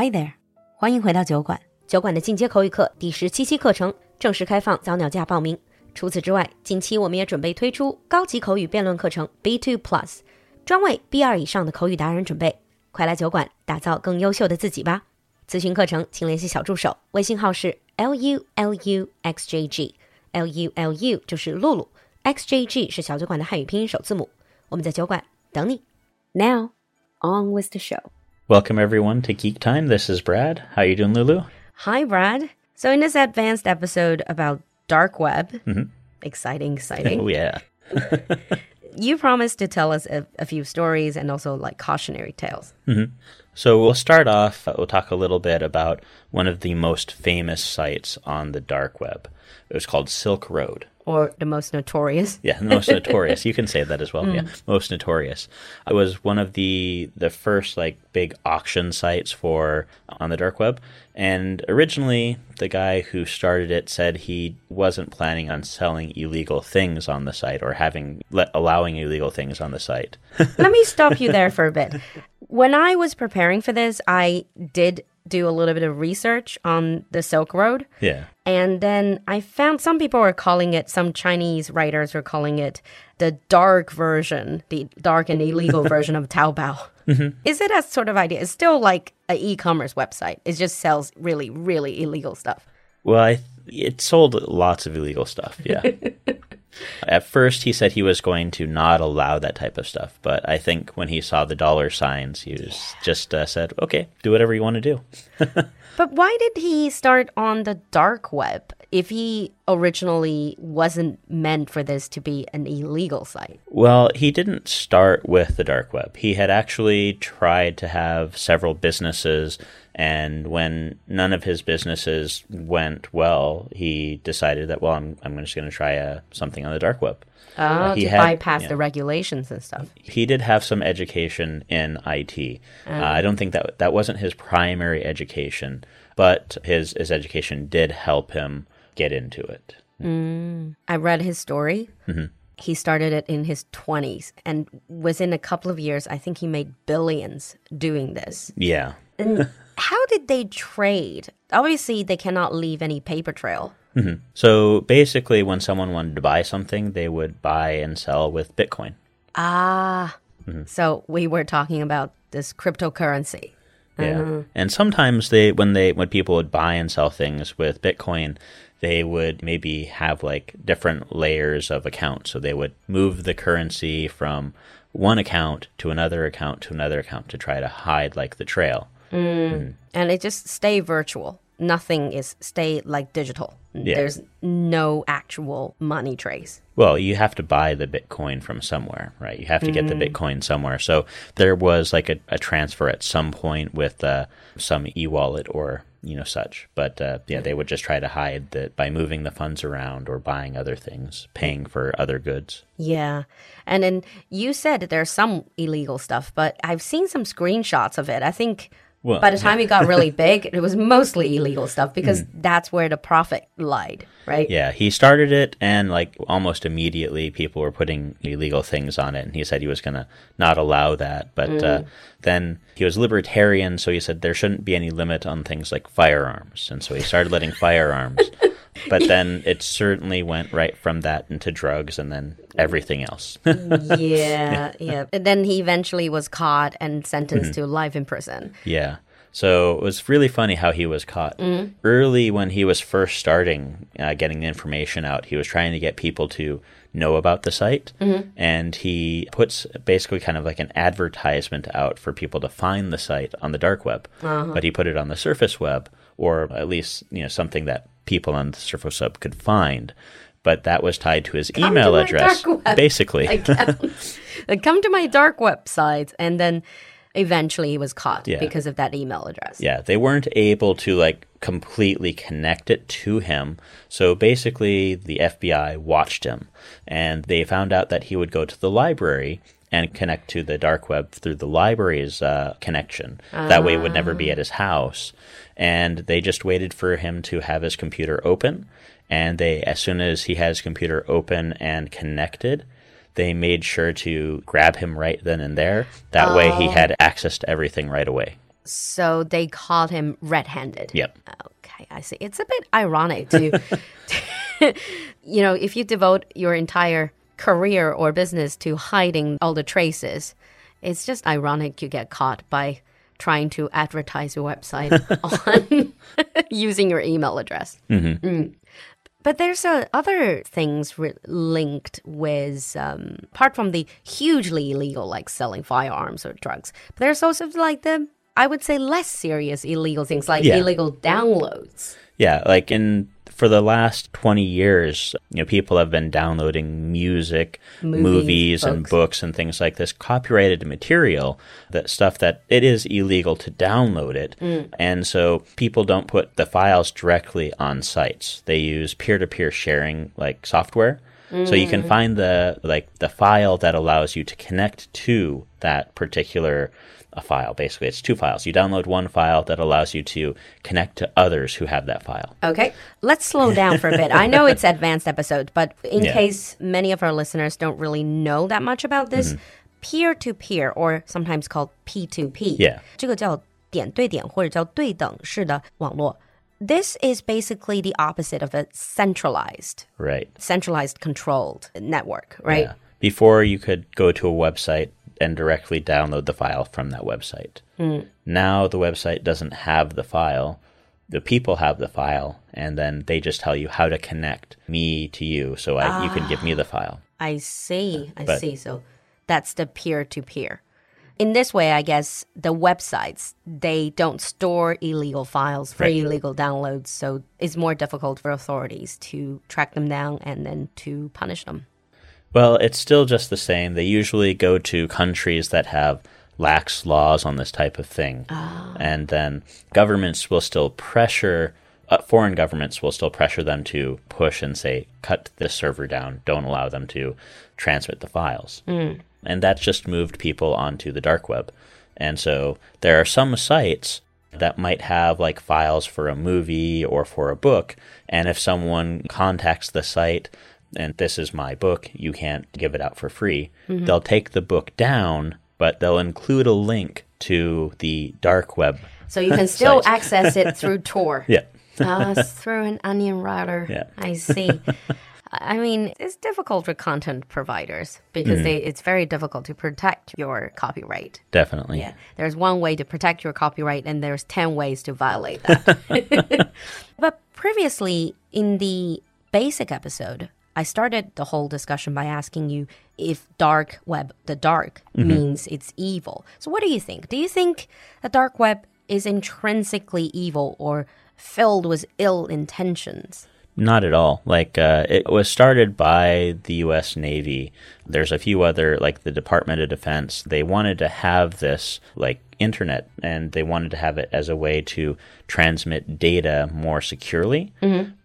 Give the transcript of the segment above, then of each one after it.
Hi there，欢迎回到酒馆。酒馆的进阶口语课第十七期课程正式开放早鸟价报名。除此之外，近期我们也准备推出高级口语辩论课程 B2 Plus，专为 B2 以上的口语达人准备。快来酒馆打造更优秀的自己吧！咨询课程请联系小助手，微信号是 l u l u x j g，l u l u 就是露露，x j g 是小酒馆的汉语拼音首字母。我们在酒馆等你。Now on with the show. Welcome everyone to Geek Time. This is Brad. How you doing, Lulu? Hi, Brad. So in this advanced episode about dark web, mm-hmm. exciting, exciting. Oh yeah. You promised to tell us a, a few stories and also like cautionary tales. Mm-hmm. So we'll start off. uh, We'll talk a little bit about one of the most famous sites on the dark web. It was called Silk Road. Or the most notorious. Yeah, the most notorious. You can say that as well. Yeah, most notorious. It was one of the the first like big auction sites for on the dark web. And originally, the guy who started it said he wasn't planning on selling illegal things on the site or having let, allowing illegal things on the site. Let me stop you there for a bit. When I was preparing for this, I did do a little bit of research on the Silk Road. yeah. And then I found some people were calling it, some Chinese writers were calling it the dark version, the dark and illegal version of Taobao. Mm-hmm. Is it a sort of idea? It's still like an e commerce website, it just sells really, really illegal stuff. Well, I, it sold lots of illegal stuff. Yeah. At first, he said he was going to not allow that type of stuff, but I think when he saw the dollar signs, he was just uh, said, "Okay, do whatever you want to do." But why did he start on the dark web if he originally wasn't meant for this to be an illegal site? Well, he didn't start with the dark web. He had actually tried to have several businesses, and when none of his businesses went well, he decided that, well, I'm, I'm just going to try uh, something on the dark web. Oh, he to had- bypass yeah. the regulations and stuff. He did have some education in IT. Uh, I don't think that that wasn't his primary education, but his his education did help him get into it. Mm. I read his story. Mm-hmm. He started it in his 20s, and within a couple of years, I think he made billions doing this. Yeah. And how did they trade? Obviously, they cannot leave any paper trail. Mm-hmm. So basically, when someone wanted to buy something, they would buy and sell with Bitcoin. Ah, mm-hmm. so we were talking about this cryptocurrency. Yeah. Uh-huh. And sometimes they when they when people would buy and sell things with Bitcoin, they would maybe have like different layers of accounts. So they would move the currency from one account to another account to another account to try to hide like the trail. Mm. Mm. and it just stay virtual. Nothing is stay like digital. Yeah. There's no actual money trace. Well, you have to buy the Bitcoin from somewhere, right? You have to get the mm. Bitcoin somewhere. So there was like a, a transfer at some point with uh, some e-wallet or you know such. But uh, yeah, they would just try to hide that by moving the funds around or buying other things, paying for other goods. Yeah. And then you said there's some illegal stuff, but I've seen some screenshots of it. I think Well, by the time it got really big, it was mostly illegal stuff because that's where the profit lied, right? Yeah, he started it, and like almost immediately, people were putting illegal things on it, and he said he was going to not allow that. But uh, then he was libertarian, so he said there shouldn't be any limit on things like firearms, and so he started letting firearms. But then it certainly went right from that into drugs, and then everything else. yeah, yeah. And then he eventually was caught and sentenced mm-hmm. to life in prison. Yeah. So it was really funny how he was caught. Mm-hmm. Early when he was first starting uh, getting the information out, he was trying to get people to know about the site. Mm-hmm. And he puts basically kind of like an advertisement out for people to find the site on the dark web. Uh-huh. But he put it on the surface web, or at least, you know, something that people on the surface web could find. But that was tied to his Come email to address, basically. Like, come to my dark website. And then eventually he was caught Yeah. because of that email address. Yeah, they weren't able to like completely connect it to him. So basically, the FBI watched him and they found out that he would go to the library and connect to the dark web through the library's uh, connection. That way, it would never be at his house. And they just waited for him to have his computer open. And they, as soon as he had his computer open and connected, they made sure to grab him right then and there. That way, he had access to everything right away. So they caught him red handed. Yep. Okay, I see. It's a bit ironic to, you know, if you devote your entire career or business to hiding all the traces, it's just ironic you get caught by trying to advertise your website on using your email address. Mm. But there's uh, other things linked with, um, apart from the hugely illegal, like selling firearms or drugs, but there's also like the, I would say, less serious illegal things like Yeah. illegal downloads. Yeah, like in for the last 20 years, you know, people have been downloading music, Movies, movies, and books. books and things like this, copyrighted material, that stuff that it is illegal to download it. Mm. And so people don't put the files directly on sites. They use peer-to-peer sharing like software. So you can mm. find the like the file that allows you to connect to that particular a file. Basically, it's two files. You download one file that allows you to connect to others who have that file. Okay, let's slow down for a bit. I know it's advanced episode, but in Yeah. case many of our listeners don't really know that much about this, peer to peer, or sometimes called P2P， Yeah. 这个叫点对点或者叫对等式的网络。This is basically the opposite of a centralized, Right. centralized controlled network, right? Yeah. Before you could go to a website and directly download the file from that website. Hmm. Now the website doesn't have the file. The people have the file, and then they just tell you how to connect me to you, so I, you can give me the file. Ah, I see. I But- see. So that's the peer to peer. In this way, I guess the websites they don't store illegal files for Right. illegal downloads, so it's more difficult for authorities to track them down and then to punish them. Well, it's still just the same. They usually go to countries that have lax laws on this type of thing. And then governments will still pressure, uh, foreign governments will still pressure them to push and say, cut this server down, don't allow them to transmit the files. And that's just moved people onto the dark web. And so there are some sites that might have like files for a movie or for a book. And if someone contacts the site and this is my book, you can't give it out for free, they'll take the book down, but they'll include a link to the dark web. So you can still access it through Tor. Yeah. uh, through an onion router. Yeah. I see. I mean, it's difficult for content providers because they, it's very difficult to protect your copyright. Definitely. Yeah. There's one way to protect your copyright, and there's 10 ways to violate that. but previously, in the basic episode, I started the whole discussion by asking you if dark web, the dark, mm-hmm. means it's evil. So, what do you think? Do you think the dark web is intrinsically evil or filled with ill intentions? Not at all. Like uh, it was started by the U.S. Navy. There's a few other, like the Department of Defense. They wanted to have this like internet, and they wanted to have it as a way to transmit data more securely.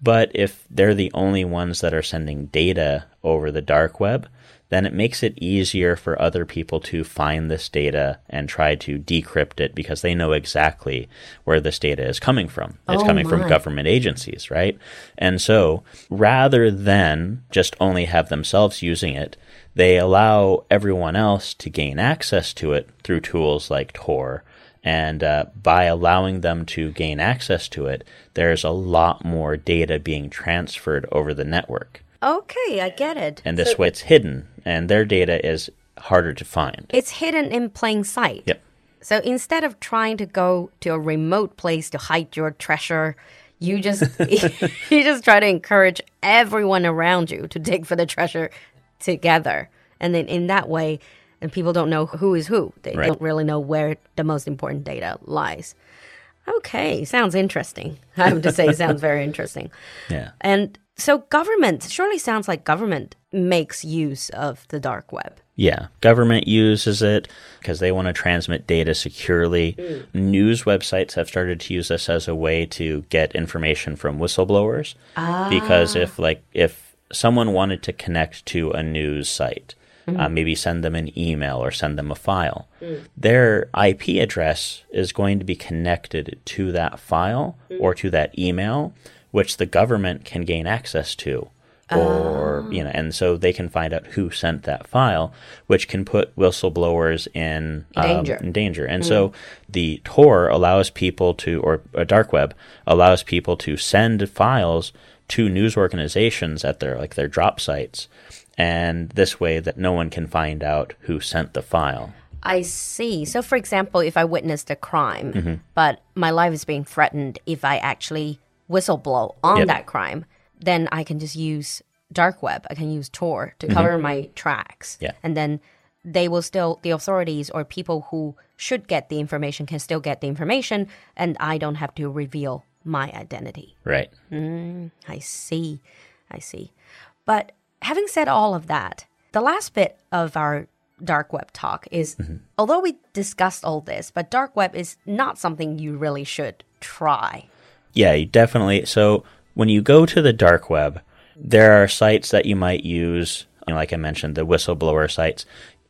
But if they're the only ones that are sending data over the dark web, then it makes it easier for other people to find this data and try to decrypt it because they know exactly where this data is coming from. It's Oh coming my. from government agencies, right? And so rather than just only have themselves using it, they allow everyone else to gain access to it through tools like Tor. And uh, by allowing them to gain access to it, there's a lot more data being transferred over the network. Okay, I get it. And this way it's hidden, and their data is harder to find. It's hidden in plain sight. Yep. So instead of trying to go to a remote place to hide your treasure, you just you just try to encourage everyone around you to dig for the treasure together. And then in that way, and people don't know who is who. They Right. don't really know where the most important data lies. Okay, sounds interesting. I have to say, sounds very interesting. Yeah. And so, government surely sounds like government makes use of the dark web. Yeah, government uses it because they want to transmit data securely. Mm. News websites have started to use this as a way to get information from whistleblowers. Because ah. if like if someone wanted to connect to a news site, uh, mm-hmm. maybe send them an email or send them a file, mm. their IP address is going to be connected to that file or mm. to that email, which the government can gain access to. or you know and so they can find out who sent that file which can put whistleblowers in um, Danger. in danger and mm. so the tor allows people to or a dark web allows people to send files to news organizations at their like their drop sites and this way that no one can find out who sent the file I see. So, for example, if I witnessed a crime, mm-hmm. but my life is being threatened if I actually whistleblow on Yep. that crime, then I can just use dark web. I can use Tor to mm-hmm. cover my tracks. Yeah. And then they will still, the authorities or people who should get the information can still get the information, and I don't have to reveal my identity. right mm, I see. I see. But having said all of that, the last bit of our dark web talk is mm-hmm. although we discussed all this, but dark web is not something you really should try. Yeah, definitely. So when you go to the dark web, there are sites that you might use, you know, like I mentioned, the whistleblower sites.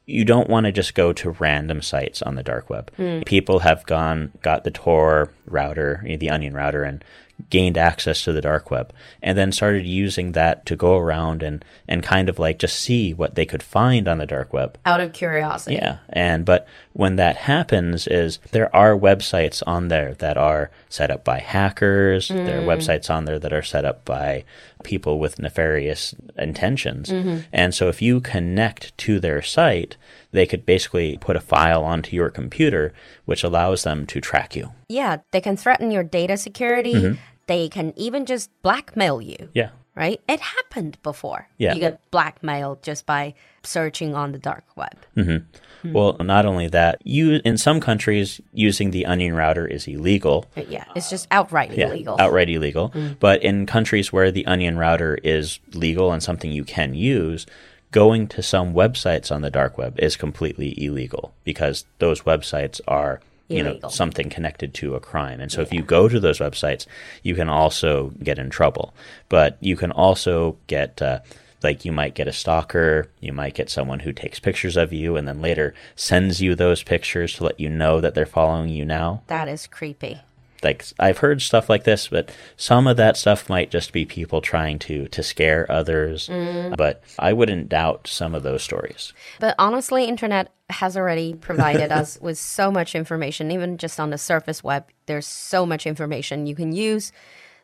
You don't want to just go to random sites on the dark web. Hmm. People have gone, got the Tor router, you know, the Onion router, and gained access to the dark web, and then started using that to go around and and kind of like just see what they could find on the dark web. Out of curiosity. Yeah, and but when that happens, is there are websites on there that are set up by hackers. There are mm. websites on there that are set up by people with nefarious intentions. Mm-hmm. And so, if you connect to their site, they could basically put a file onto your computer, which allows them to track you. Yeah, they can threaten your data security. Mm-hmm. They can even just blackmail you. Yeah. Right? It happened before. Yeah. You get blackmailed just by searching on the dark web. Mm-hmm. Hmm. Well, not only that, you in some countries using the Onion router is illegal. Uh, yeah, it's just outright Yeah, illegal. outright illegal. Hmm. But in countries where the Onion router is legal and something you can use, going to some websites on the dark web is completely illegal because those websites are you know something connected to a crime. And so if you go to those websites, you can also get in trouble. But you can also get uh, like you might get a stalker, you might get someone who takes pictures of you and then later sends you those pictures to let you know that they're following you now that is creepy. Like I've heard stuff like this, but some of that stuff might just be people trying to to scare others. Mm. But I wouldn't doubt some of those stories. But honestly, internet has already provided us with so much information, even just on the surface web. There's so much information you can use.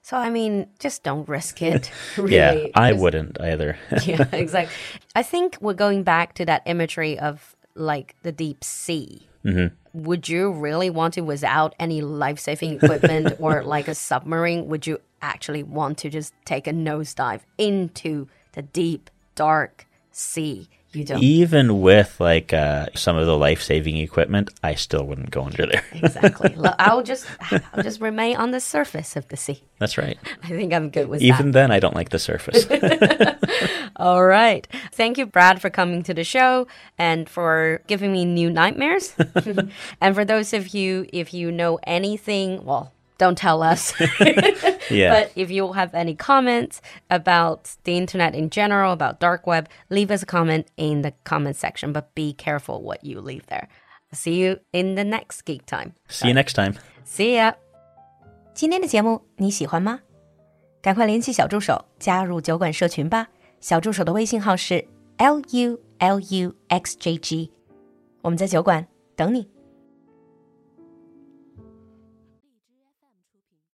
So I mean, just don't risk it. really. yeah, I Just- wouldn't either. yeah, exactly. I think we're going back to that imagery of like the deep sea. Mm-hmm. Would you really want to, without any life saving equipment or like a submarine, would you actually want to just take a nosedive into the deep, dark sea? You don't. Even with like uh, some of the life saving equipment, I still wouldn't go under there. Exactly. I'll just I'll just remain on the surface of the sea. That's right. I think I'm good with Even then, I don't like the surface. All right. Thank you, Brad, for coming to the show and for giving me new nightmares. and for those of you, if you know anything, well, don't tell us. yeah. But if you have any comments about the internet in general, about dark web, leave us a comment in the comment section. But be careful what you leave there. See you in the next Geek Time. See you next time. See ya. 今天的节目你喜欢吗？赶快联系小助手加入酒馆社群吧。小助手的微信号是 l u l u x j g，我们在酒馆等你。